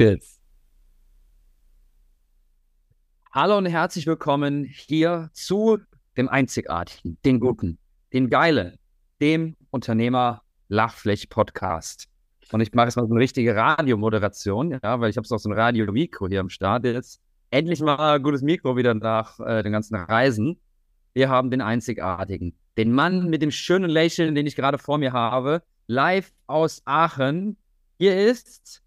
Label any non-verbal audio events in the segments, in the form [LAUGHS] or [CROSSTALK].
Spitz. Hallo und herzlich willkommen hier zu dem Einzigartigen, den Guten, den Geilen, dem Unternehmer Lachfläch Podcast. Und ich mache jetzt mal so eine richtige Radiomoderation, ja, weil ich habe so ein Radio-Mikro hier am Start. Jetzt endlich mal ein gutes Mikro wieder nach äh, den ganzen Reisen. Wir haben den Einzigartigen, den Mann mit dem schönen Lächeln, den ich gerade vor mir habe, live aus Aachen. Hier ist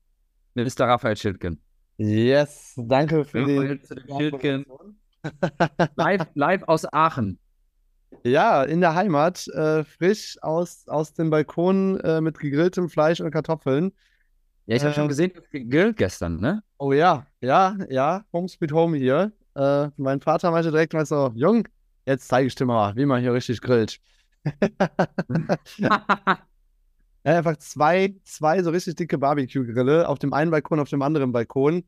Mr. Raphael Schildgen. Yes, danke für Raphael die Schildgen. [LAUGHS] live, live aus Aachen. Ja, in der Heimat, äh, frisch aus, aus dem Balkon äh, mit gegrilltem Fleisch und Kartoffeln. Ja, ich habe schon Ähm, gesehen, gegrillt gestern, ne? Oh ja, ja, ja, Home Sweet Home hier. Äh, mein Vater meinte direkt mal so, Jung, jetzt zeige ich dir mal, wie man hier richtig grillt. [LAUGHS] [LAUGHS] Ja, einfach zwei, zwei so richtig dicke Barbecue-Grille auf dem einen Balkon, auf dem anderen Balkon.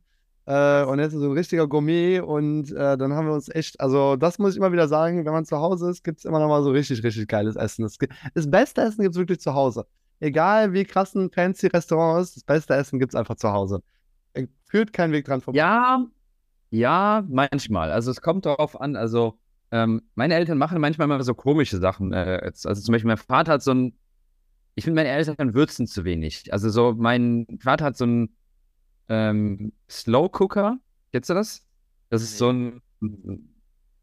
Äh, und jetzt ist so ein richtiger Gourmet und äh, dann haben wir uns echt, also das muss ich immer wieder sagen, wenn man zu Hause ist, gibt es immer noch mal so richtig, richtig geiles Essen. Das, das beste Essen gibt es wirklich zu Hause. Egal wie krassen fancy Restaurants, das beste Essen gibt es einfach zu Hause. Da führt kein Weg dran vorbei. Ja, ja, manchmal. Also es kommt darauf an. Also ähm, meine Eltern machen manchmal mal so komische Sachen. Äh, also zum Beispiel mein Vater hat so ein, ich finde meine Eltern würzen zu wenig. Also so mein Vater hat so ein ähm, Slow Cooker. Kennst du das? Das ist so ein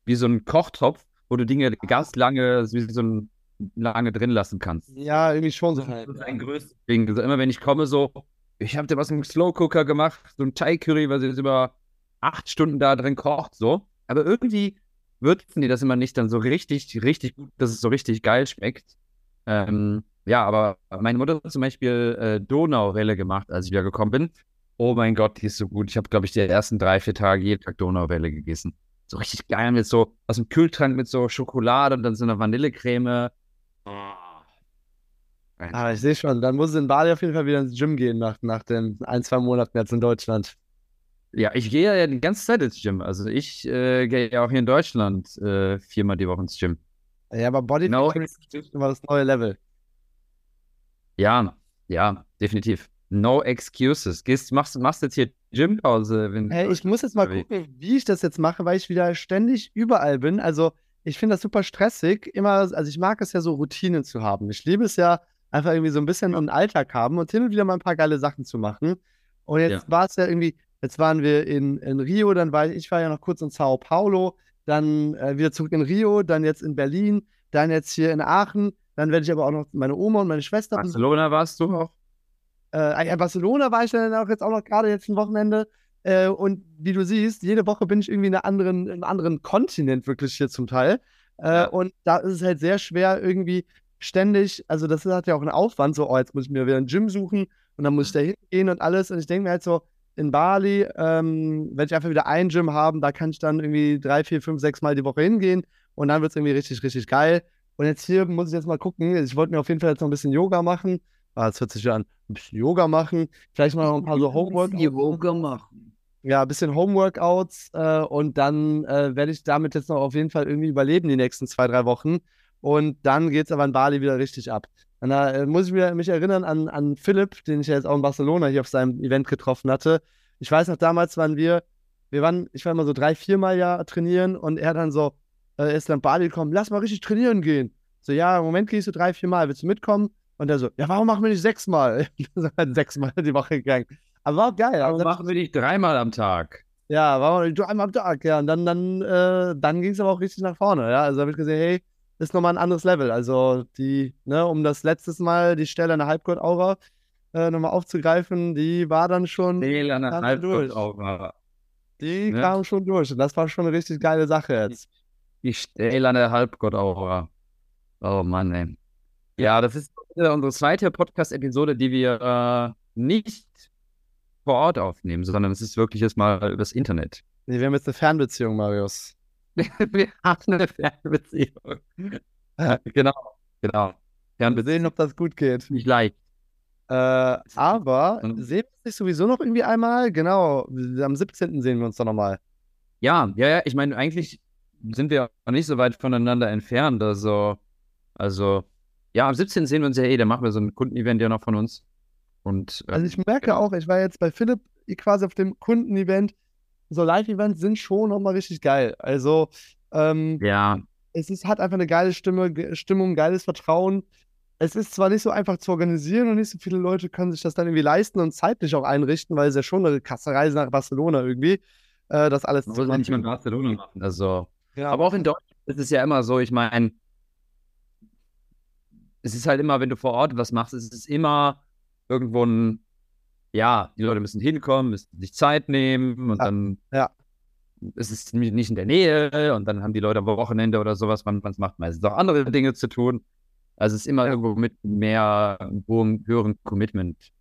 wie so ein Kochtopf, wo du Dinge ganz lange, wie so ein lange drin lassen kannst. Ja, irgendwie schon so Das ist ein größtes Ding. Also immer wenn ich komme, so, ich habe dir was im Slow Cooker gemacht, so ein Thai Curry, was jetzt über acht Stunden da drin kocht, so. Aber irgendwie würzen die das immer nicht dann so richtig, richtig gut, dass es so richtig geil schmeckt. Ähm, ja, aber meine Mutter hat zum Beispiel äh, Donauwelle gemacht, als ich wieder gekommen bin. Oh mein Gott, die ist so gut. Ich habe, glaube ich, die ersten drei, vier Tage jeden Tag Donauwelle gegessen. So richtig geil mit so aus dem Kühlschrank mit so Schokolade und dann so einer Vanillecreme. Oh. Ah, ich sehe schon, dann muss es in Bali auf jeden Fall wieder ins Gym gehen nach, nach den ein, zwei Monaten jetzt in Deutschland. Ja, ich gehe ja die ganze Zeit ins Gym. Also ich äh, gehe ja auch hier in Deutschland äh, viermal die Woche ins Gym. Ja, aber Bodybuilding No, ist immer das neue Level. Ja, ja, definitiv. No excuses. Gehst, machst, machst jetzt hier Gympause, wenn Hey, ich muss jetzt mal gucken, wie ich das jetzt mache, weil ich wieder ständig überall bin. Also, ich finde das super stressig. Immer, also ich mag es ja so, Routinen zu haben. Ich liebe es ja, einfach irgendwie so ein bisschen einen Alltag haben und hin und wieder mal ein paar geile Sachen zu machen. Und jetzt Ja. war es ja irgendwie, jetzt waren wir in, in Rio, dann war ich, ich war ja noch kurz in Sao Paulo, dann äh, wieder zurück in Rio, dann jetzt in Berlin, dann jetzt hier in Aachen. Dann werde ich aber auch noch meine Oma und meine Schwester. Barcelona warst du auch? Äh, ja, Barcelona war ich dann auch jetzt auch noch gerade jetzt ein Wochenende. Äh, und wie du siehst, jede Woche bin ich irgendwie in, anderen, in einem anderen Kontinent wirklich hier zum Teil. Äh. Und da ist es halt sehr schwer, irgendwie ständig, also das hat ja auch einen Aufwand, so, oh, jetzt muss ich mir wieder ein Gym suchen und dann muss ich da hingehen und alles. Und ich denke mir halt so, in Bali, ähm, wenn ich einfach wieder ein Gym haben, da kann ich dann irgendwie drei, vier, fünf, sechs Mal die Woche hingehen und dann wird es irgendwie richtig, richtig geil. Und jetzt hier muss ich jetzt mal gucken. Ich wollte mir auf jeden Fall jetzt noch ein bisschen Yoga machen. Ah, das hört sich ja an. Ein bisschen Yoga machen. Vielleicht mal noch ein paar so Homeworkouts. machen. Ja, ein bisschen Homeworkouts. Äh, und dann äh, werde ich damit jetzt noch auf jeden Fall irgendwie überleben die nächsten zwei, drei Wochen. Und dann geht es aber in Bali wieder richtig ab. Und da äh, muss ich mich erinnern an, an Philipp, den ich ja jetzt auch in Barcelona hier auf seinem Event getroffen hatte. Ich weiß noch, damals waren wir, wir waren, ich war immer so drei, viermal ja trainieren und er dann so, äh, er ist dann in Bali gekommen, lass mal richtig trainieren gehen. So, ja, im Moment gehst du drei, viermal, willst du mitkommen? Und er so, ja, warum machen wir nicht sechsmal? [LAUGHS] Sechsmal die Woche gegangen. Aber war auch geil. Warum Also, machen wir nicht dreimal am Tag? ja, war mal du einmal am Tag, ja. Und dann, dann, äh, dann ging es aber auch richtig nach vorne, ja. Also habe ich gesehen, hey, ist nochmal ein anderes Level. Also die, ne, um das letztes Mal die Stelle an der Halbgott-Aura äh, nochmal aufzugreifen, die war dann schon, Seele an der. Halbgott-Aura. die Ne? kam schon durch. Und das war schon eine richtig geile Sache jetzt. Die der Halbgott-Aura. Oh Mann, ey. Ja, das ist unsere zweite Podcast-Episode, die wir äh, nicht vor Ort aufnehmen, sondern es ist wirklich jetzt mal übers Internet. Nee, wir haben jetzt eine Fernbeziehung, Marius. [LAUGHS] wir haben eine Fernbeziehung. [LAUGHS] genau, genau. Wir sehen, ob das gut geht. nicht leicht. Äh, aber Mhm. sehen wir uns sowieso noch irgendwie einmal? Genau, am 17. sehen wir uns dann nochmal. Ja, ja, ja, ich meine, eigentlich sind wir auch nicht so weit voneinander entfernt. Also, also, ja, am 17. sehen wir uns ja eh, da machen wir so ein Kundenevent ja noch von uns. Und Also ähm, ich merke auch, ich war jetzt bei Philipp quasi auf dem Kundenevent. So Live-Events sind schon nochmal richtig geil. Also, ähm, Ja, es ist, hat einfach eine geile Stimme, Stimmung, geiles Vertrauen. Es ist zwar nicht so einfach zu organisieren und nicht so viele Leute können sich das dann irgendwie leisten und zeitlich auch einrichten, weil es ja schon eine krasse Reise nach Barcelona irgendwie, äh, das alles zu muss ja nicht mal in machen. Barcelona machen. Also, Ja. aber auch in Deutschland ist es ja immer so, ich meine, es ist halt immer, wenn du vor Ort was machst, es ist immer irgendwo ein, ja, die Leute müssen hinkommen, müssen sich Zeit nehmen und Ja, dann ja. ist es nicht in der Nähe und dann haben die Leute am Wochenende oder sowas, man, man macht meistens auch andere Dinge zu tun. Also es ist immer irgendwo mit mehr, hohen, höheren Commitment.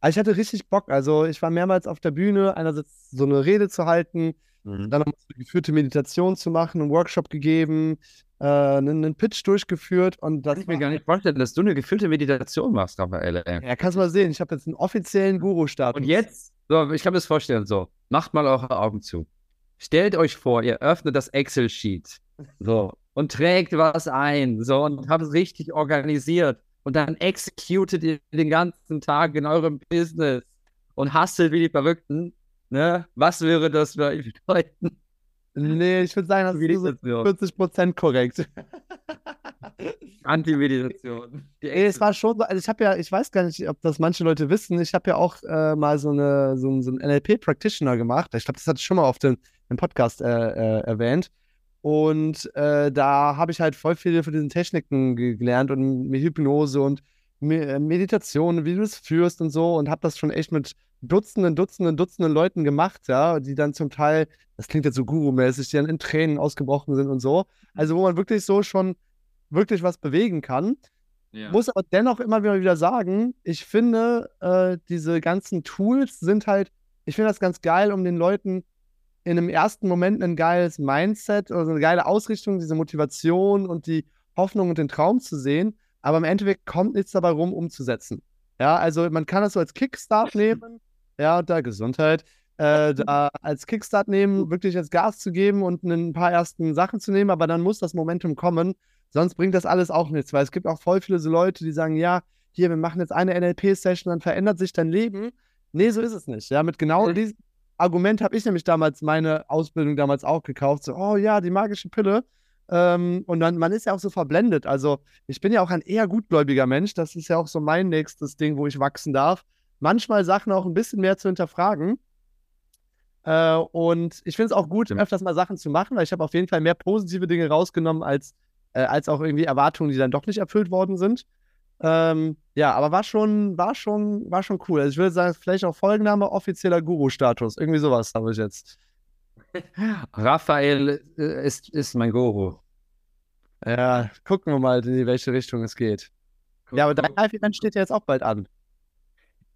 Aber ich hatte richtig Bock. Also ich war mehrmals auf der Bühne, einerseits so eine Rede zu halten, dann noch so eine geführte Meditation zu machen, einen Workshop gegeben, äh, einen, einen Pitch durchgeführt und das Kann ich mir gar nicht vorstellen, dass du eine gefüllte Meditation machst, Raphael. ey. ja, kannst du mal sehen, ich habe jetzt einen offiziellen Guru-Status. Und jetzt, so, ich kann mir das vorstellen, so, macht mal eure Augen zu. Stellt euch vor, ihr öffnet das Excel-Sheet, so, und trägt was ein, so, und habt es richtig organisiert. Und dann executet ihr den ganzen Tag in eurem Business und hustelt wie die Verrückten. Ne? Was wäre das für euch bedeuten? [LAUGHS] Nee, ich würde sagen, das ist so Meditation. 40% korrekt. [LAUGHS] Anti-Meditation. Ey, es war schon so, also ich habe ja, ich weiß gar nicht, ob das manche Leute wissen, ich habe ja auch äh, mal so, eine, so, so einen NLP-Practitioner gemacht. Ich glaube, das hatte ich schon mal auf dem, dem Podcast äh, äh, erwähnt. Und äh, da habe ich halt voll viele von diesen Techniken ge- gelernt und mir Hypnose und Meditation, wie du es führst und so und habe das schon echt mit Dutzenden, Dutzenden, Dutzenden Leuten gemacht, ja, die dann zum Teil, das klingt jetzt so Guru-mäßig, die dann in Tränen ausgebrochen sind und so. Also wo man wirklich so schon wirklich was bewegen kann. Ja. Muss aber dennoch immer wieder sagen, ich finde, äh, diese ganzen Tools sind halt, ich finde das ganz geil, um den Leuten in einem ersten Moment ein geiles Mindset oder eine geile Ausrichtung, diese Motivation und die Hoffnung und den Traum zu sehen. Aber im Endeffekt kommt nichts dabei rum, umzusetzen. Ja, also man kann das so als Kickstart nehmen, ja, da Gesundheit, äh, da als Kickstart nehmen, wirklich jetzt Gas zu geben und ein paar ersten Sachen zu nehmen, aber dann muss das Momentum kommen, sonst bringt das alles auch nichts, weil es gibt auch voll viele so Leute, die sagen, ja, hier, wir machen jetzt eine NLP-Session, dann verändert sich dein Leben. Nee, so ist es nicht. Ja, mit genau Mhm. diesem Argument habe ich nämlich damals meine Ausbildung damals auch gekauft. So, oh ja, die magische Pille. Ähm, und dann, man ist ja auch so verblendet. Also, ich bin ja auch ein eher gutgläubiger Mensch. Das ist ja auch so mein nächstes Ding, wo ich wachsen darf. Manchmal Sachen auch ein bisschen mehr zu hinterfragen. Äh, und ich finde es auch gut, Stimmt. öfters mal Sachen zu machen, weil ich habe auf jeden Fall mehr positive Dinge rausgenommen, als, äh, als auch irgendwie Erwartungen, die dann doch nicht erfüllt worden sind. Ähm, ja, aber war schon, war schon, war schon cool. Also ich würde sagen, vielleicht auch Folgenname offizieller Guru-Status. Irgendwie sowas habe ich jetzt. Raphael äh, ist, ist mein Guru. Ja, gucken wir mal, in welche Richtung es geht. Ja, aber dein Live-Event steht ja jetzt auch bald an.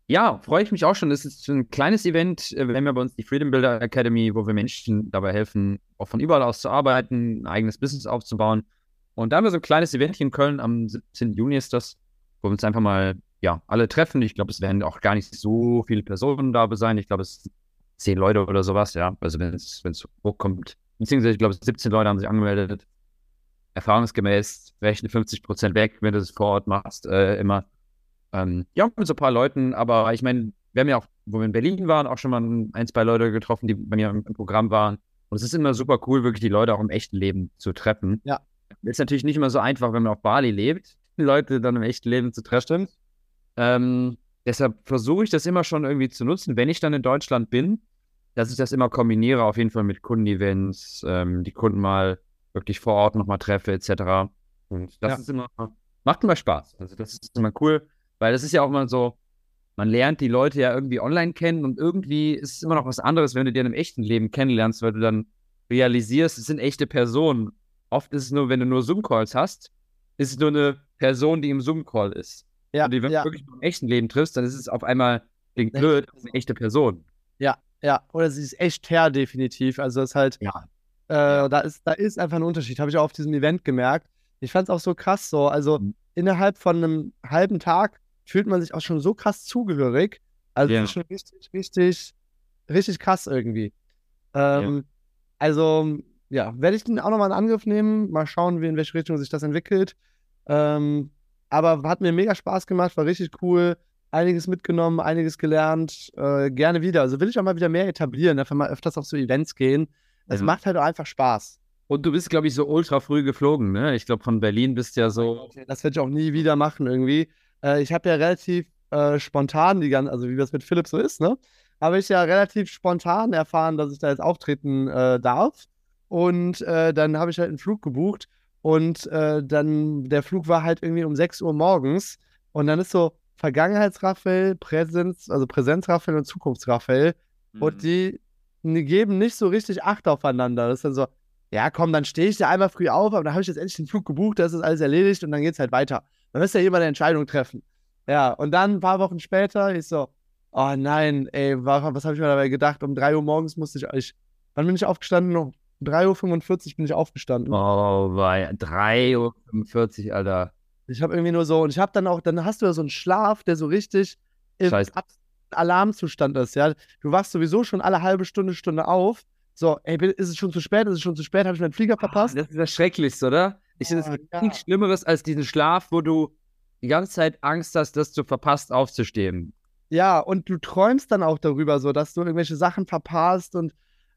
Ja, freue ich mich auch schon. Das ist ein kleines Event. äh, Wir haben ja bei uns die Freedom Builder Academy, wo wir Menschen dabei helfen, auch von überall aus zu arbeiten, ein eigenes Business aufzubauen. Und da haben wir so ein kleines Event hier in Köln. Am 17. Juni ist das, wo wir uns einfach mal, ja, alle treffen. Ich glaube, es werden auch gar nicht so viele Personen da sein. Ich glaube, es sind zehn Leute oder sowas, ja. Also wenn es, hochkommt. Beziehungsweise, ich glaube, 17 Leute haben sich angemeldet. Erfahrungsgemäß rechne 50 Prozent weg, wenn du es vor Ort machst, äh, immer. Ähm, ja, mit so ein paar Leuten, aber ich meine, wir haben ja auch, wo wir in Berlin waren, auch schon mal ein, zwei Leute getroffen, die bei mir im, im Programm waren. Und es ist immer super cool, wirklich die Leute auch im echten Leben zu treffen. Ja. Ist natürlich nicht immer so einfach, wenn man auf Bali lebt, die Leute dann im echten Leben zu treffen. Ähm, deshalb versuche ich das immer schon irgendwie zu nutzen, wenn ich dann in Deutschland bin, dass ich das immer kombiniere, auf jeden Fall mit Kundenevents, ähm, die Kunden mal wirklich vor Ort nochmal treffe, etc. Und das Ja. ist immer, macht immer Spaß. Also das ist immer cool, weil das ist ja auch mal so, man lernt die Leute ja irgendwie online kennen und irgendwie ist es immer noch was anderes, wenn du die in einem echten Leben kennenlernst, weil du dann realisierst, es sind echte Personen. Oft ist es nur, wenn du nur Zoom-Calls hast, ist es nur eine Person, die im Zoom-Call ist. Ja, und die, wenn ja, du wirklich im echten Leben triffst, dann ist es auf einmal, klingt blöd, echte eine echte Person. ja, ja. Oder sie ist echt her, definitiv. Also es ist halt, Ja. äh, da ist, da ist einfach ein Unterschied. Habe ich auch auf diesem Event gemerkt. Ich fand es auch so krass so. Also Mhm. innerhalb von einem halben Tag fühlt man sich auch schon so krass zugehörig. Also Ja. das ist schon richtig, richtig, richtig krass irgendwie. Ähm, Also, ja, werde ich den auch nochmal in Angriff nehmen. Mal schauen, wie in welche Richtung sich das entwickelt. Ähm, aber hat mir mega Spaß gemacht, war richtig cool. Einiges mitgenommen, einiges gelernt, äh, gerne wieder. Also will ich auch mal wieder mehr etablieren, einfach mal öfters auf so Events gehen. Es Ja. macht halt auch einfach Spaß. Und du bist, glaube ich, so ultra früh geflogen, ne? Ich glaube, von Berlin bist ja so. Das werde ich auch nie wieder machen irgendwie. Äh, ich habe ja relativ äh, spontan die ganze, also wie das mit Philipp so ist, ne? Habe ich ja relativ spontan erfahren, dass ich da jetzt auftreten äh, darf. Und äh, dann habe ich halt einen Flug gebucht und äh, dann der Flug war halt irgendwie um 6 Uhr morgens. Und dann ist so Vergangenheitsraffel, Präsenz, also Präsenzraffel und Zukunftsraffel. Mhm. Und die, geben nicht so richtig Acht aufeinander. Das ist dann so, ja komm, dann stehe ich da einmal früh auf, aber dann habe ich jetzt endlich den Flug gebucht, das ist alles erledigt und dann geht es halt weiter. Dann müsst ja jemand eine Entscheidung treffen. Ja, und dann ein paar Wochen später, ich so, oh nein, ey, wa- was habe ich mir dabei gedacht? Um 3 Uhr morgens musste ich, ich wann bin ich aufgestanden? Um 3.45 Uhr bin ich aufgestanden. Oh, bei 3.45 Uhr, Alter. Ich habe irgendwie nur so, und ich habe dann auch, dann hast du ja so einen Schlaf, der so richtig im Alarmzustand ist, ja. Du wachst sowieso schon alle halbe Stunde, Stunde auf. So, ey, ist es schon zu spät? Ist es schon zu spät? Habe ich meinen Flieger verpasst? Das ist das Schrecklichste, oder? Ich finde, es Oh, gibt ja. nichts Schlimmeres als diesen Schlaf, wo du die ganze Zeit Angst hast, dass du verpasst, aufzustehen. Ja, und du träumst dann auch darüber, so, dass du irgendwelche Sachen verpasst und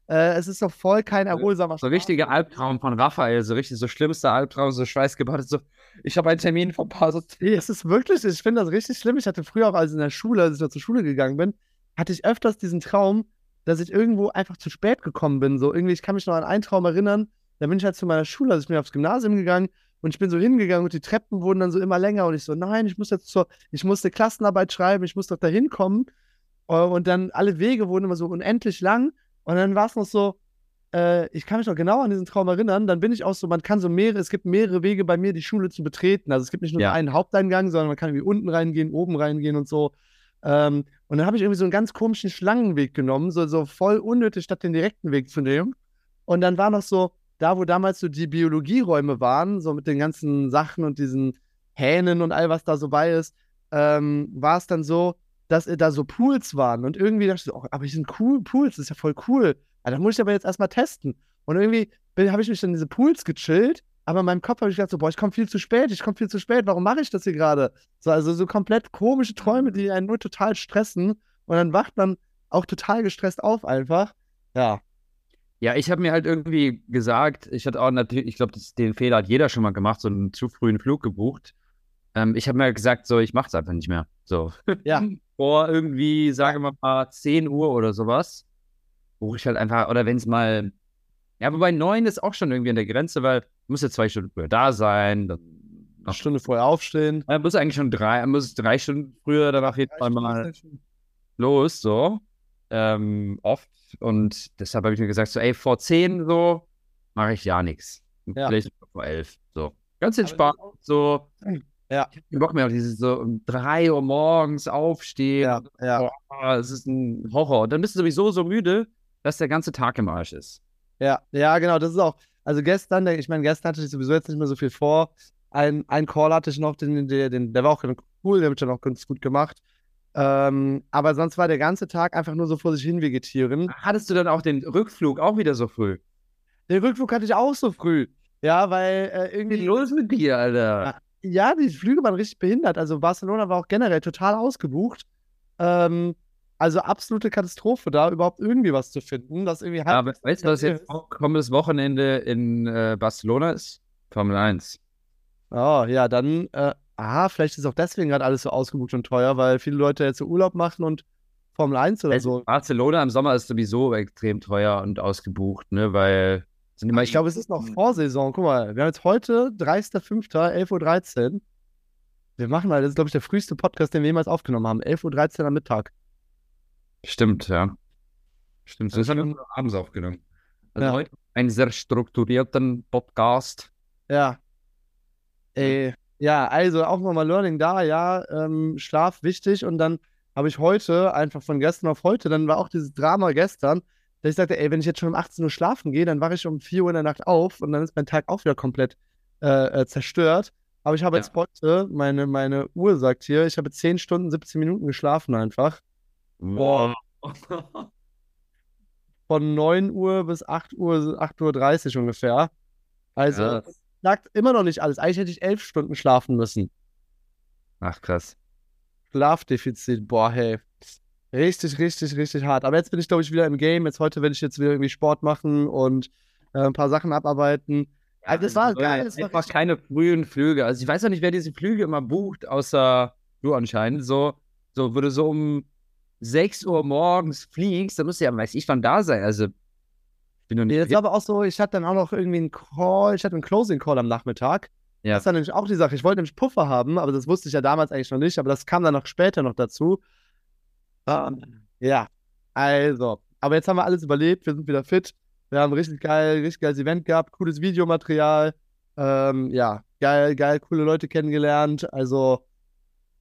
äh, es ist doch voll kein erholsamer So Schlaf. richtiger Albtraum von Raphael, so richtig so schlimmster Albtraum, so schweißgebadet, so, ich habe einen Termin verpasst. Nee, es ist wirklich, ich finde das richtig schlimm. Ich hatte früher auch, als in der Schule, als ich noch zur Schule gegangen bin, hatte ich öfters diesen Traum, dass ich irgendwo einfach zu spät gekommen bin. So irgendwie, ich kann mich noch an einen Traum erinnern, da bin ich halt zu meiner Schule, also ich bin aufs Gymnasium gegangen und ich bin so hingegangen und die Treppen wurden dann so immer länger und ich so, nein, ich muss jetzt zur, ich musste Klassenarbeit schreiben, ich muss doch da hinkommen. Äh, Und dann alle Wege wurden immer so unendlich lang und dann war es noch so, äh, ich kann mich noch genau an diesen Traum erinnern, dann bin ich auch so, man kann so mehrere, es gibt mehrere Wege bei mir, die Schule zu betreten. Also es gibt nicht nur Ja. einen Haupteingang, sondern man kann irgendwie unten reingehen, oben reingehen und so. Ähm, und dann habe ich irgendwie so einen ganz komischen Schlangenweg genommen, so, so voll unnötig, statt den direkten Weg zu nehmen. Und dann war noch so, da wo damals so die Biologieräume waren, so mit den ganzen Sachen und diesen Hähnen und all was da so bei ist, ähm, war es dann so, dass äh, da so Pools waren. Und irgendwie dachte ich so, oh, aber hier sind cool Pools, das ist ja voll cool. Ja, da muss ich aber jetzt erstmal testen. Und irgendwie habe ich mich dann in diese Pools gechillt, aber in meinem Kopf habe ich gedacht so, boah, ich komme viel zu spät, ich komme viel zu spät, warum mache ich das hier gerade? So, also so komplett komische Träume, die einen nur total stressen. Und dann wacht man auch total gestresst auf einfach. Ja. Ja, ich habe mir halt irgendwie gesagt, ich hatte auch natürlich, ich glaube, den Fehler hat jeder schon mal gemacht, so einen zu frühen Flug gebucht. Ähm, ich habe mir gesagt, so, ich mache es einfach nicht mehr. So. Ja. [LAUGHS] Vor irgendwie, sagen wir mal, 10 Uhr oder sowas, buche ich halt einfach, oder wenn es mal, ja, wobei 9 ist auch schon irgendwie an der Grenze, weil du musst ja zwei Stunden früher da sein, dann Eine Stunde vorher aufstehen. Man muss eigentlich schon drei, man muss drei Stunden früher dann auf jeden Fall mal los, so. Ähm, oft. Und deshalb habe ich mir gesagt, so, ey, vor zehn so mache ich ja nichts. Ja. Vielleicht vor elf. So. Ganz entspannt. So. [CLEARS THROAT] Ja. Ich habe keinen Bock mehr auf dieses so um drei Uhr morgens aufstehen. Ja, ja. Boah, es ist ein Horror. Und dann bist du sowieso so müde, dass der ganze Tag im Arsch ist. Ja, ja, genau, das ist auch, also gestern, ich meine, gestern hatte ich sowieso jetzt nicht mehr so viel vor. Ein, ein Call hatte ich noch, den, den, den, der war auch ganz cool, der habe ich dann auch ganz gut gemacht. Ähm, aber sonst war der ganze Tag einfach nur so vor sich hin vegetieren. Hattest du dann auch den Rückflug auch wieder so früh? Den Rückflug hatte ich auch so früh. Ja, weil äh, Was ist irgendwie. los mit dir, Alter? Ja, die Flüge waren richtig behindert. Also Barcelona war auch generell total ausgebucht. Ähm, also absolute Katastrophe, da überhaupt irgendwie was zu finden. Das irgendwie Ja, aber weißt du, was jetzt [LAUGHS] kommendes Wochenende in äh, Barcelona ist? Formel 1. Oh, ja, dann, äh, ah, vielleicht ist auch deswegen gerade alles so ausgebucht und teuer, weil viele Leute jetzt so Urlaub machen und Formel 1 oder Also so. Barcelona im Sommer ist sowieso extrem teuer und ausgebucht, ne? Weil Ich glaube, es ist noch Vorsaison. Guck mal, wir haben jetzt heute 30.05., 11.13 Uhr. Wir machen mal, das ist, glaube ich, der früheste Podcast, den wir jemals aufgenommen haben. 11.13 Uhr am Mittag. Stimmt, ja. Stimmt. Das Das haben wir abends aufgenommen. Also Ja. heute einen sehr strukturierten Podcast. Ja. Ey, ja, also auch nochmal Learning da, ja, ähm, Schlaf wichtig und dann habe ich heute, einfach von gestern auf heute, dann war auch dieses Drama gestern, dass ich sagte, ey, wenn ich jetzt schon um 18 Uhr schlafen gehe, dann wache ich um 4 Uhr in der Nacht auf und dann ist mein Tag auch wieder komplett äh, äh, zerstört. Aber ich habe Ja. jetzt heute, meine, meine Uhr sagt hier, ich habe 10 Stunden, 17 Minuten geschlafen einfach. Boah. [LAUGHS] Von 9 Uhr bis 8 Uhr, 8.30 Uhr ungefähr. Also, Ja. sagt immer noch nicht alles. Eigentlich hätte ich 11 Stunden schlafen müssen. Ach, krass. Schlafdefizit, boah, hey. Richtig, richtig, richtig hart. Aber jetzt bin ich, glaube ich, wieder im Game. Jetzt heute werde ich jetzt wieder irgendwie Sport machen und äh, ein paar Sachen abarbeiten. Ja, das war geil. Das war keine frühen Flüge. Also ich weiß auch nicht, wer diese Flüge immer bucht, außer du anscheinend. So, so würde so um 6 Uhr morgens fliegst, dann musst du ja, weiß ich, wann da sein. Also bin noch nicht. Ja, das war aber auch so, ich hatte dann auch noch irgendwie einen Call, ich hatte einen Closing Call am Nachmittag. Ja. Das ist dann nämlich auch die Sache. Ich wollte nämlich Puffer haben, aber das wusste ich ja damals eigentlich noch nicht, aber das kam dann noch später noch dazu. Um, ja, also. Aber jetzt haben wir alles überlebt, wir sind wieder fit. Wir haben ein richtig geil, richtig geiles Event gehabt, cooles Videomaterial. Ähm, ja, geil, geil, coole Leute kennengelernt. Also.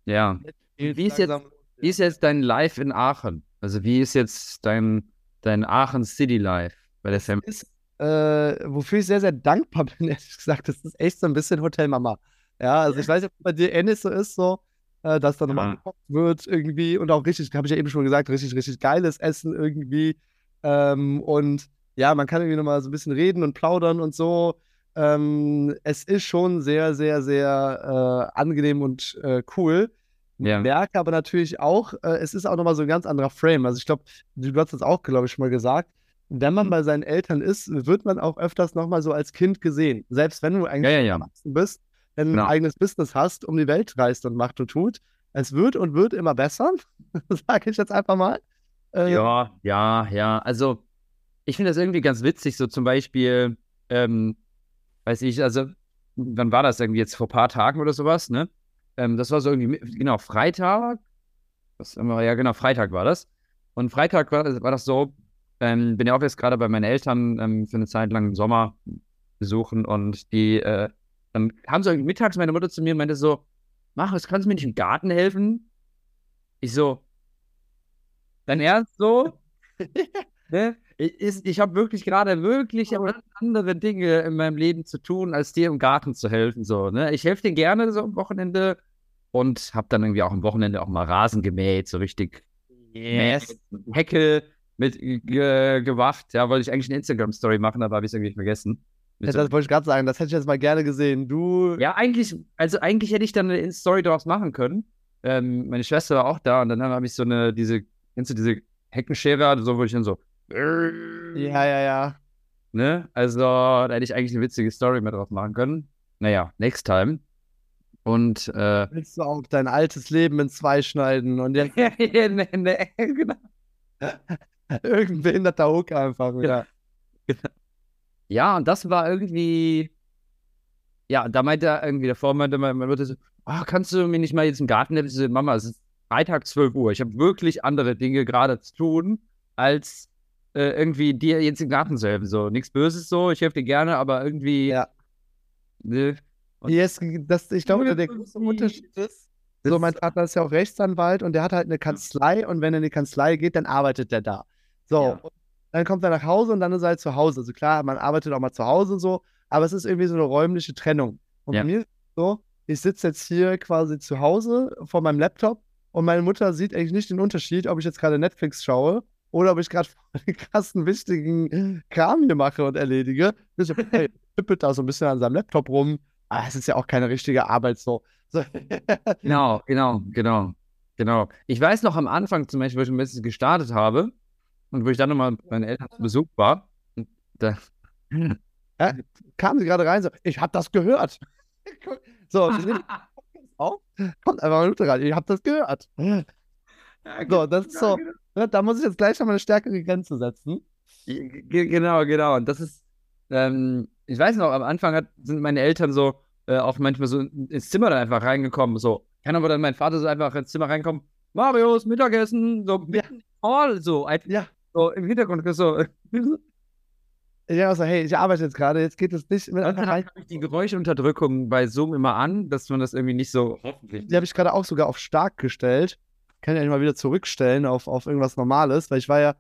Ja. Wie ist, jetzt, wie ist jetzt dein Live in Aachen? Also, wie ist jetzt dein, dein Aachen City Life bei der Sam? Ist, äh, wofür ich sehr, sehr dankbar bin, [LAUGHS] ehrlich gesagt, das ist echt so ein bisschen Hotel Mama. Ja, also ich weiß nicht, ob bei dir ähnlich so ist, so, äh, dass da nochmal ja. gekocht wird irgendwie und auch richtig, habe ich ja eben schon gesagt, richtig, richtig geiles Essen irgendwie. Ähm, und ja, man kann irgendwie nochmal so ein bisschen reden und plaudern und so. Ähm, es ist schon sehr, sehr, sehr äh, angenehm und äh, cool. Ja. Merke aber natürlich auch, äh, es ist auch nochmal so ein ganz anderer Frame. Also ich glaube, du hast das auch, glaube ich, schon mal gesagt. Wenn man mhm. bei seinen Eltern ist, wird man auch öfters nochmal so als Kind gesehen. Selbst wenn du eigentlich ja, ja, erwachsen bist, du genau. ein eigenes Business hast, um die Welt reist und macht und tut. Es wird und wird immer besser, [LAUGHS] sage ich jetzt einfach mal. Äh, ja, ja, ja. Also ich finde das irgendwie ganz witzig, so zum Beispiel, ähm, weiß ich, also, wann war das irgendwie jetzt vor ein paar Tagen oder sowas, ne? Ähm, das war so irgendwie, genau, Freitag. Was wir, ja, genau, Freitag war das. Und Freitag war, war das so, ähm, bin ja auch jetzt gerade bei meinen Eltern ähm, für eine Zeit lang im Sommer besuchen und die, äh, dann kam so mittags meine Mutter zu mir und meinte so, mach, was kannst du mir nicht im Garten helfen? Ich so, dein Ernst so? [LAUGHS] ne? Ich, ich habe wirklich gerade wirklich andere Dinge in meinem Leben zu tun, als dir im Garten zu helfen. So, ne? Ich helfe dir gerne so am Wochenende und habe dann irgendwie auch am Wochenende auch mal Rasen gemäht, so richtig yes. Hecke mit ge gewacht. Ja, wollte ich eigentlich eine Instagram-Story machen, aber habe ich es irgendwie vergessen. Ja, das wollte ich gerade sagen, das hätte ich jetzt mal gerne gesehen. Du. Ja, eigentlich, also eigentlich hätte ich dann eine Story daraus machen können. Ähm, meine Schwester war auch da und dann habe ich so eine, diese, kennst du diese Heckenschere, so wo ich dann so, ja, ja, ja. Ne? Also, da hätte ich eigentlich eine witzige Story mehr drauf machen können. Naja, next time. Und äh, willst du auch dein altes Leben in zwei schneiden und jetzt [LAUGHS] ne, ne, [LAUGHS] genau. [LAUGHS] irgendein behinderter Hook einfach wieder. Genau. Ja, und das war irgendwie, ja, da meinte er irgendwie davor, meinte meine Mutter so, oh, kannst du mir nicht mal jetzt im Garten helfen? So, Mama, es ist Freitag 12 Uhr. Ich habe wirklich andere Dinge gerade zu tun, als äh, irgendwie dir jetzt im Garten zu helfen. So, nichts Böses so, ich helfe dir gerne, aber irgendwie. Ja. Ne? Yes, das, ich glaube, der große Unterschied ist, so, mein Vater ist ja auch Rechtsanwalt und der hat halt eine Kanzlei und wenn er in die Kanzlei geht, dann arbeitet der da. So, ja. Dann kommt er nach Hause und dann ist er halt zu Hause. Also klar, man arbeitet auch mal zu Hause und so, aber es ist irgendwie so eine räumliche Trennung. Und ja. bei mir ist es so, ich sitze jetzt hier quasi zu Hause vor meinem Laptop und meine Mutter sieht eigentlich nicht den Unterschied, ob ich jetzt gerade Netflix schaue oder ob ich gerade [LAUGHS] einen krassen, wichtigen Kram hier mache und erledige. Ich so, hey, [LAUGHS] tippelt da so ein bisschen an seinem Laptop rum. Aber es ist ja auch keine richtige Arbeit so. so. genau, genau, genau, genau. Ich weiß noch am Anfang zum Beispiel, wo ich ein bisschen gestartet habe und wo ich dann nochmal mit meinen Eltern zu Besuch war. Da [LAUGHS] ja, kamen sie gerade rein, so, ich habe das gehört. [LAUGHS] so, [LAUGHS] auf, kommt einfach mal rein, ich habe das gehört. so, das ist so, Ne, da muss ich jetzt gleich nochmal eine stärkere Grenze setzen. Genau, genau. Und das ist, ähm, ich weiß noch, am Anfang hat, sind meine Eltern so äh, auch manchmal so ins Zimmer dann einfach reingekommen. So, kann aber dann mein Vater so einfach ins Zimmer reinkommen. Marius, Mittagessen, so ja. Hall, so, ja. So im Hintergrund so. [LAUGHS] Ja, also, hey, ich arbeite jetzt gerade, jetzt geht es nicht mit einfach rein. ich die Geräuschunterdrückung bei Zoom immer an, dass man das irgendwie nicht so hoffentlich. Die habe ich gerade auch sogar auf stark gestellt kann ich eigentlich mal wieder zurückstellen auf, auf irgendwas Normales, weil ich war ja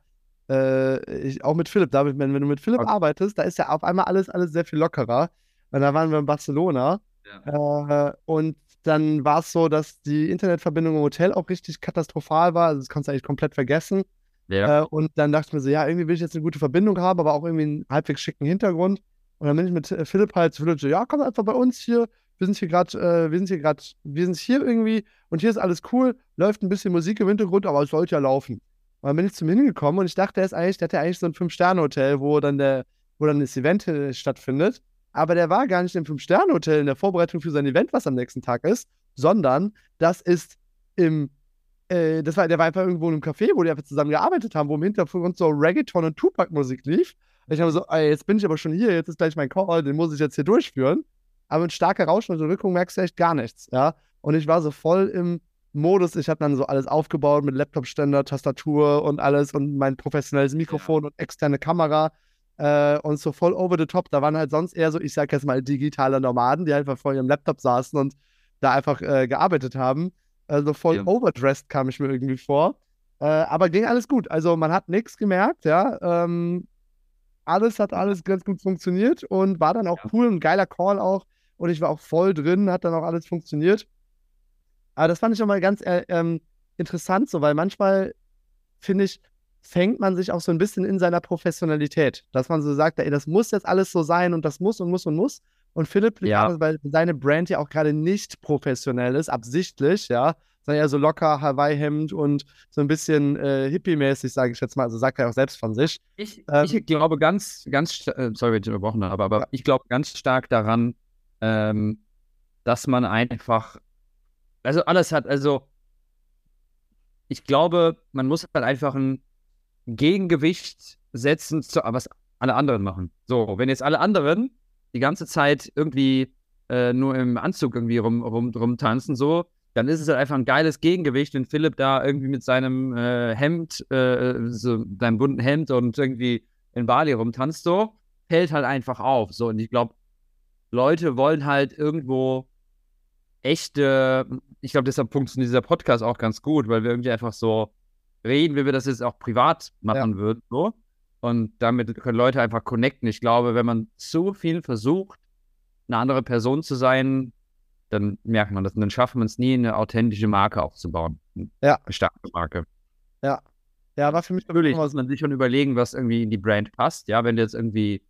äh, ich, auch mit Philipp, David, wenn, wenn du mit Philipp okay. arbeitest, da ist ja auf einmal alles, alles sehr viel lockerer. Und da waren wir in Barcelona ja. äh, und dann war es so, dass die Internetverbindung im Hotel auch richtig katastrophal war. Also das kannst du eigentlich komplett vergessen. Ja. Äh, und dann dachte ich mir so, ja, irgendwie will ich jetzt eine gute Verbindung haben, aber auch irgendwie einen halbwegs schicken Hintergrund. Und dann bin ich mit äh, Philipp halt, Philipp so, ja, komm einfach bei uns hier, wir sind hier gerade, äh, wir sind hier gerade, wir sind hier irgendwie und hier ist alles cool, läuft ein bisschen Musik im Hintergrund, aber es sollte ja laufen. Und dann bin ich zum hingekommen und ich dachte, der ist eigentlich, der hat ja eigentlich so ein Fünf-Sterne-Hotel, wo dann der, wo dann das Event äh, stattfindet. Aber der war gar nicht im Fünf-Sterne-Hotel in der Vorbereitung für sein Event, was am nächsten Tag ist, sondern das ist im, äh, das war, der war einfach irgendwo in einem Café, wo die einfach zusammen gearbeitet haben, wo im Hintergrund so Reggaeton und Tupac-Musik lief. Und ich habe so, ey, jetzt bin ich aber schon hier, jetzt ist gleich mein Call, den muss ich jetzt hier durchführen. Aber mit starker Rauschunterdrückung merkst du echt gar nichts, ja. Und ich war so voll im Modus, ich habe dann so alles aufgebaut mit Laptop-Ständer, Tastatur und alles und mein professionelles Mikrofon ja. und externe Kamera äh, und so voll over the top. Da waren halt sonst eher so, ich sag jetzt mal, digitale Nomaden, die einfach vor ihrem Laptop saßen und da einfach äh, gearbeitet haben. Also voll ja. overdressed kam ich mir irgendwie vor. Äh, aber ging alles gut. Also man hat nichts gemerkt, ja. Ähm, alles hat alles ganz gut funktioniert und war dann auch ja. cool, ein geiler Call auch. Und ich war auch voll drin, hat dann auch alles funktioniert. Aber das fand ich auch mal ganz äh, ähm, interessant, so, weil manchmal finde ich, fängt man sich auch so ein bisschen in seiner Professionalität, dass man so sagt, ey, das muss jetzt alles so sein und das muss und muss und muss. Und Philipp, ja. weil seine Brand ja auch gerade nicht professionell ist, absichtlich, ja, sondern eher so locker Hawaii-Hemd und so ein bisschen äh, hippie-mäßig, sage ich jetzt mal. Also sagt er auch selbst von sich. Ich, ähm, ich glaube ganz, ganz, äh, sorry, wenn ich unterbrochen habe, aber ja. ich glaube ganz stark daran, ähm, dass man einfach, also alles hat, also ich glaube, man muss halt einfach ein Gegengewicht setzen zu was alle anderen machen. So, wenn jetzt alle anderen die ganze Zeit irgendwie äh, nur im Anzug irgendwie rum, rum, rumtanzen, so, dann ist es halt einfach ein geiles Gegengewicht, wenn Philipp da irgendwie mit seinem äh, Hemd, äh, so seinem bunten Hemd und irgendwie in Bali rumtanzt, so, fällt halt einfach auf. So, und ich glaube, Leute wollen halt irgendwo echte, ich glaube, deshalb funktioniert dieser Podcast auch ganz gut, weil wir irgendwie einfach so reden, wie wir das jetzt auch privat machen ja. würden, so. Und damit können Leute einfach connecten. Ich glaube, wenn man so viel versucht, eine andere Person zu sein, dann merkt man das. Und dann schaffen wir es nie, eine authentische Marke aufzubauen. Ja. Eine starke Marke. Ja. Ja, war für mich natürlich, muss man sich schon überlegen, was irgendwie in die Brand passt. Ja, wenn du jetzt irgendwie,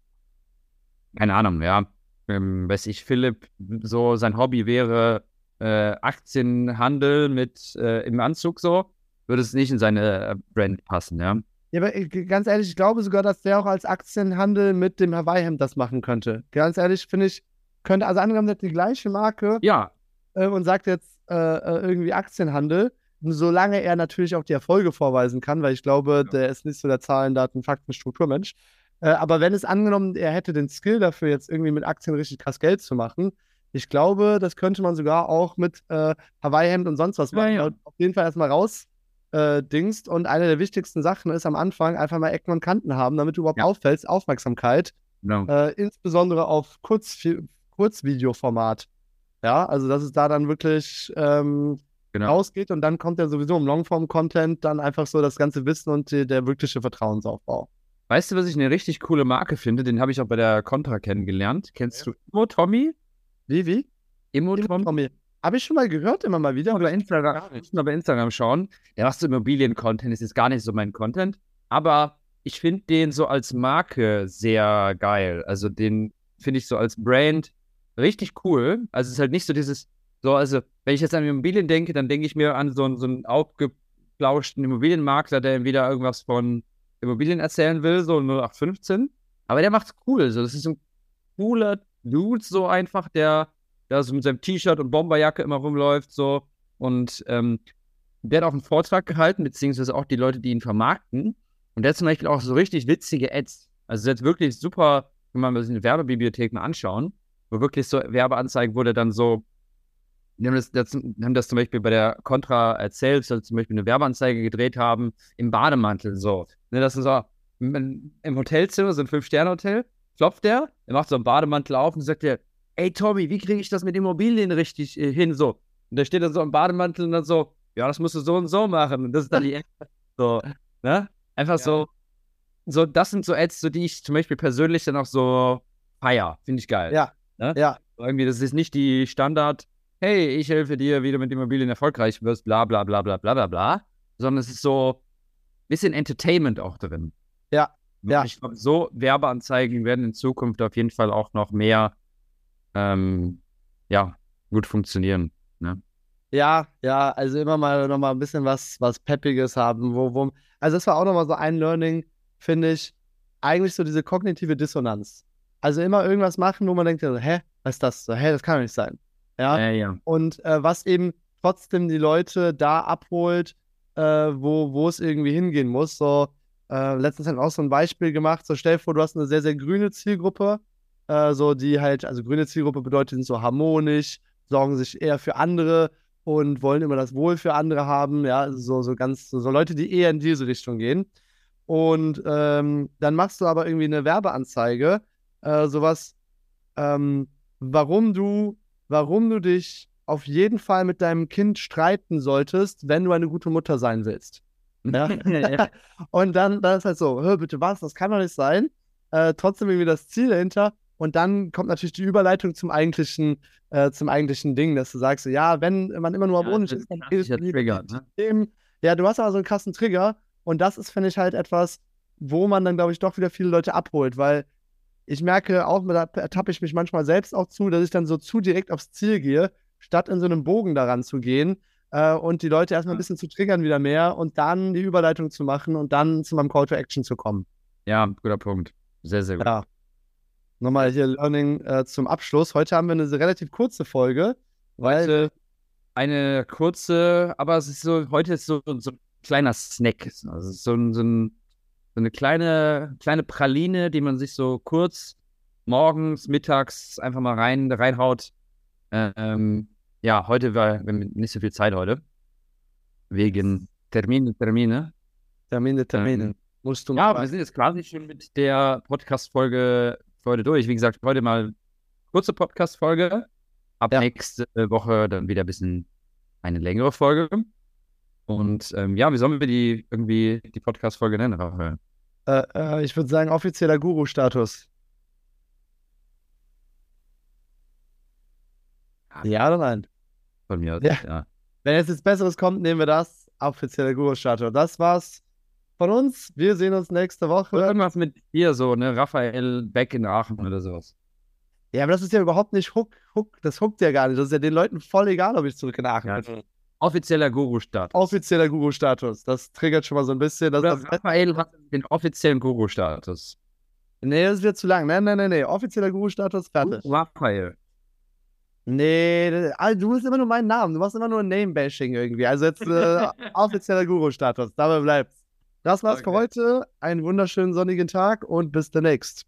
keine Ahnung, ja, ähm, weiß ich, Philipp, so sein Hobby wäre äh, Aktienhandel mit äh, im Anzug so, würde es nicht in seine äh, Brand passen, ja. Ja, aber äh, ganz ehrlich, ich glaube sogar, dass der auch als Aktienhandel mit dem Hawaii-Hemd das machen könnte. Ganz ehrlich, finde ich, könnte, also angenommen, der hat die gleiche Marke ja. Äh, und sagt jetzt äh, äh, irgendwie Aktienhandel, solange er natürlich auch die Erfolge vorweisen kann, weil ich glaube, ja. der ist nicht so der Zahlen, Daten, Fakten, Strukturmensch. Äh, aber wenn es angenommen, er hätte den Skill dafür, jetzt irgendwie mit Aktien richtig krass Geld zu machen, ich glaube, das könnte man sogar auch mit äh, Hawaii-Hemd und sonst was machen. Ja, ja. Auf jeden Fall erstmal raus äh, dingst. Und eine der wichtigsten Sachen ist am Anfang einfach mal Ecken und Kanten haben, damit du überhaupt ja. auffällst, Aufmerksamkeit. Genau. Äh, insbesondere auf Kurz Kurzvideoformat. Ja, also dass es da dann wirklich ähm, genau. rausgeht und dann kommt ja sowieso im Longform-Content dann einfach so das ganze Wissen und die, der wirkliche Vertrauensaufbau. Weißt du, was ich eine richtig coole Marke finde? Den habe ich auch bei der Contra kennengelernt. Kennst ja. du Immo Tommy? Wie, wie? Immo Tommy. Habe ich schon mal gehört, immer mal wieder. Oder Instagram, mal bei Instagram schauen. Der macht so Immobilien-Content, ist jetzt gar nicht so mein Content. Aber ich finde den so als Marke sehr geil. Also den finde ich so als Brand richtig cool. Also es ist halt nicht so dieses, so, also wenn ich jetzt an Immobilien denke, dann denke ich mir an so, so einen aufgeplauschten Immobilienmakler, der wieder irgendwas von Immobilien erzählen will, so 0815. Aber der macht's cool. So, das ist ein cooler Dude, so einfach, der da so mit seinem T-Shirt und Bomberjacke immer rumläuft, so. Und ähm, der hat auch einen Vortrag gehalten, beziehungsweise auch die Leute, die ihn vermarkten. Und der hat zum Beispiel auch so richtig witzige Ads. Also jetzt wirklich super, wenn man sich eine Werbebibliothek mal anschauen wo wirklich so Werbeanzeigen wurde dann so, wir haben das, das, haben das zum Beispiel bei der Contra erzählt, dass sie zum Beispiel eine Werbeanzeige gedreht haben im Bademantel, so. Ne, das ist so, im Hotelzimmer, so ein Fünf-Sterne-Hotel, klopft der, er macht so einen Bademantel auf und sagt dir, ey Tommy, wie kriege ich das mit Immobilien richtig äh, hin, so. Und da steht dann so im Bademantel und dann so, ja, das musst du so und so machen. Und das ist dann die so, ne? Einfach ja. so, so, das sind so Ads, so die ich zum Beispiel persönlich dann auch so feier. Finde ich geil. Ja, Ne? Ja. Irgendwie, das ist nicht die Standard, hey, ich helfe dir, wie du mit Immobilien erfolgreich wirst, bla bla bla bla bla bla bla, sondern es ist so ein bisschen Entertainment auch drin. Ja. ja. Ich glaube, so Werbeanzeigen werden in Zukunft auf jeden Fall auch noch mehr, ähm, ja, gut funktionieren. Ne? Ja, ja, also immer mal noch mal ein bisschen was, was Peppiges haben, wo, wo, also das war auch nochmal so ein Learning, finde ich, eigentlich so diese kognitive Dissonanz. Also immer irgendwas machen, wo man denkt, so, hä, was ist das? So, hä, das kann doch nicht sein. Ja. Äh, ja. Und äh, was eben trotzdem die Leute da abholt, äh, wo, wo es irgendwie hingehen muss. So, äh, letztens hat auch so ein Beispiel gemacht. So, stell dir vor, du hast eine sehr, sehr grüne Zielgruppe, äh, so die halt, also grüne Zielgruppe bedeutet, sind so harmonisch, sorgen sich eher für andere und wollen immer das Wohl für andere haben. Ja, so, so ganz, so, so Leute, die eher in diese Richtung gehen. Und ähm, dann machst du aber irgendwie eine Werbeanzeige, äh, sowas, ähm, warum du, warum du dich auf jeden Fall mit deinem Kind streiten solltest, wenn du eine gute Mutter sein willst. [LAUGHS] Ja? und dann, dann ist halt so, hör bitte was, das kann doch nicht sein. Äh, trotzdem irgendwie das Ziel dahinter. Und dann kommt natürlich die Überleitung zum eigentlichen, äh, zum eigentlichen Ding, dass du sagst, ja, wenn man immer nur Ja, ist, dann ist ja Trigger, ne? Ja, du hast aber so einen krassen Trigger und das ist, finde ich, halt etwas, wo man dann, glaube ich, doch wieder viele Leute abholt, weil ich merke auch, da ertappe ich mich manchmal selbst auch zu, dass ich dann so zu direkt aufs Ziel gehe, statt in so einem Bogen daran zu gehen äh, und die Leute erstmal ein bisschen zu triggern wieder mehr und dann die Überleitung zu machen und dann zu meinem Call to Action zu kommen. Ja, guter Punkt. Sehr, sehr gut. Ja. Nochmal hier Learning äh, zum Abschluss. Heute haben wir eine relativ kurze Folge, weil Heute eine kurze, aber es ist so, heute ist so, so ein kleiner Snack. Also so, ein, so, ein, so eine kleine, kleine Praline, die man sich so kurz morgens, mittags einfach mal rein, reinhaut. Ähm, ja, heute war wir haben nicht so viel Zeit heute. Wegen Termine, Termine. Termine, Termine. Ähm, musst du Ja, wir sind jetzt quasi schon mit der Podcast-Folge heute durch. Wie gesagt, heute mal kurze Podcast-Folge. Ab Ja. nächste Woche dann wieder ein bisschen eine längere Folge. Und ähm, ja, wie sollen wir die irgendwie die Podcast-Folge nennen, Raphael? Äh, äh, ich würde sagen, offizieller Guru-Status. Ja oder nein? Von mir aus. Ja. ja. Wenn jetzt nichts Besseres kommt, nehmen wir das. Offizieller Guru-Status. Das war's von uns. Wir sehen uns nächste Woche. Irgendwas mit dir so, ne? Raphael Beck in Aachen oder sowas. Ja, aber das ist ja überhaupt nicht Hook. Hook das huckt ja gar nicht. Das ist ja den Leuten voll egal, ob ich zurück in Aachen Ja. bin. Offizieller Guru-Status. Offizieller Guru-Status. Das triggert schon mal so ein bisschen. Das, das, Raphael hat den offiziellen Guru-Status. nee, das ist wieder zu lang. Nein, nein, nein, nee. Offizieller Guru-Status, fertig. Raphael. Nee, also du bist immer nur meinen Namen. Du machst immer nur Name-Bashing irgendwie. Also jetzt äh, [LAUGHS] offizieller Guru-Status. Dabei bleibt's. Das war's für Okay. heute. Einen wunderschönen sonnigen Tag und bis demnächst.